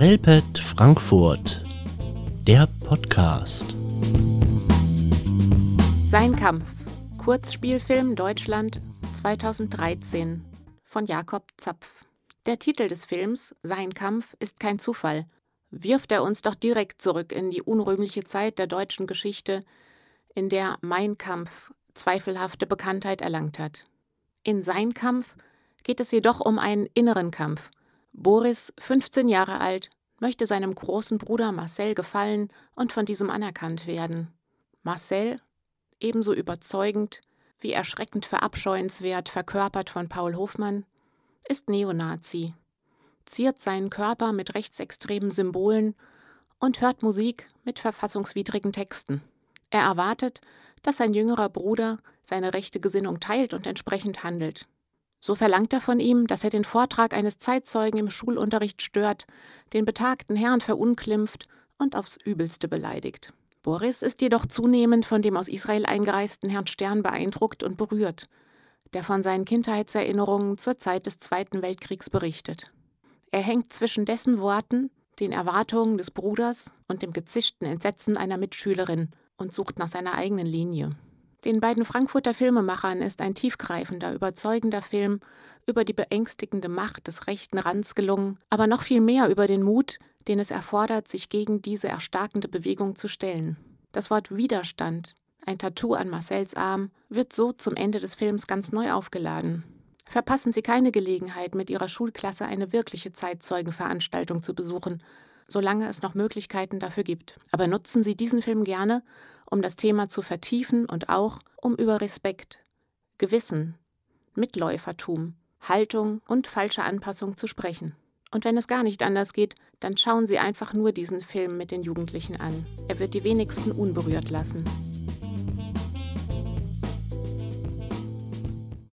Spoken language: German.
Relpet Frankfurt, der Podcast. Sein Kampf. Kurzspielfilm Deutschland 2013 von Jakob Zapf. Der Titel des Films, Sein Kampf, ist kein Zufall. Wirft er uns doch direkt zurück in die unrühmliche Zeit der deutschen Geschichte, in der Mein Kampf zweifelhafte Bekanntheit erlangt hat. In Sein Kampf geht es jedoch um einen inneren Kampf. Boris, 15 Jahre alt, möchte seinem großen Bruder Marcel gefallen und von diesem anerkannt werden. Marcel, ebenso überzeugend wie erschreckend verabscheuenswert verkörpert von Paul Hofmann, ist Neonazi, ziert seinen Körper mit rechtsextremen Symbolen und hört Musik mit verfassungswidrigen Texten. Er erwartet, dass sein jüngerer Bruder seine rechte Gesinnung teilt und entsprechend handelt. So verlangt er von ihm, dass er den Vortrag eines Zeitzeugen im Schulunterricht stört, den betagten Herrn verunglimpft und aufs Übelste beleidigt. Boris ist jedoch zunehmend von dem aus Israel eingereisten Herrn Stern beeindruckt und berührt, der von seinen Kindheitserinnerungen zur Zeit des Zweiten Weltkriegs berichtet. Er hängt zwischen dessen Worten, den Erwartungen des Bruders und dem gezischten Entsetzen einer Mitschülerin und sucht nach seiner eigenen Linie. Den beiden Frankfurter Filmemachern ist ein tiefgreifender, überzeugender Film über die beängstigende Macht des rechten Rands gelungen, aber noch viel mehr über den Mut, den es erfordert, sich gegen diese erstarkende Bewegung zu stellen. Das Wort Widerstand, ein Tattoo an Marcells Arm, wird so zum Ende des Films ganz neu aufgeladen. Verpassen Sie keine Gelegenheit, mit Ihrer Schulklasse eine wirkliche Zeitzeugenveranstaltung zu besuchen, solange es noch Möglichkeiten dafür gibt. Aber nutzen Sie diesen Film gerne, um das Thema zu vertiefen und auch, um über Respekt, Gewissen, Mitläufertum, Haltung und falsche Anpassung zu sprechen. Und wenn es gar nicht anders geht, dann schauen Sie einfach nur diesen Film mit den Jugendlichen an. Er wird die wenigsten unberührt lassen.